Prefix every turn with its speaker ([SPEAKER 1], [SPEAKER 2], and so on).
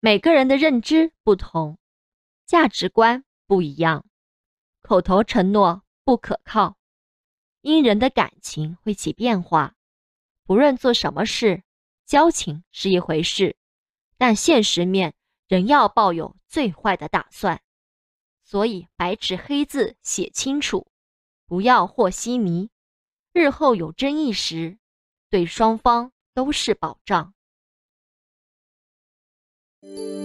[SPEAKER 1] 每个人的认知不同，价值观不一样，口头承诺不可靠，因人的感情会起变化。不论做什么事，交情是一回事，但现实面仍要抱有最坏的打算。所以白纸黑字写清楚，不要和稀泥。日后有争议时，对双方都是保障。Thank you.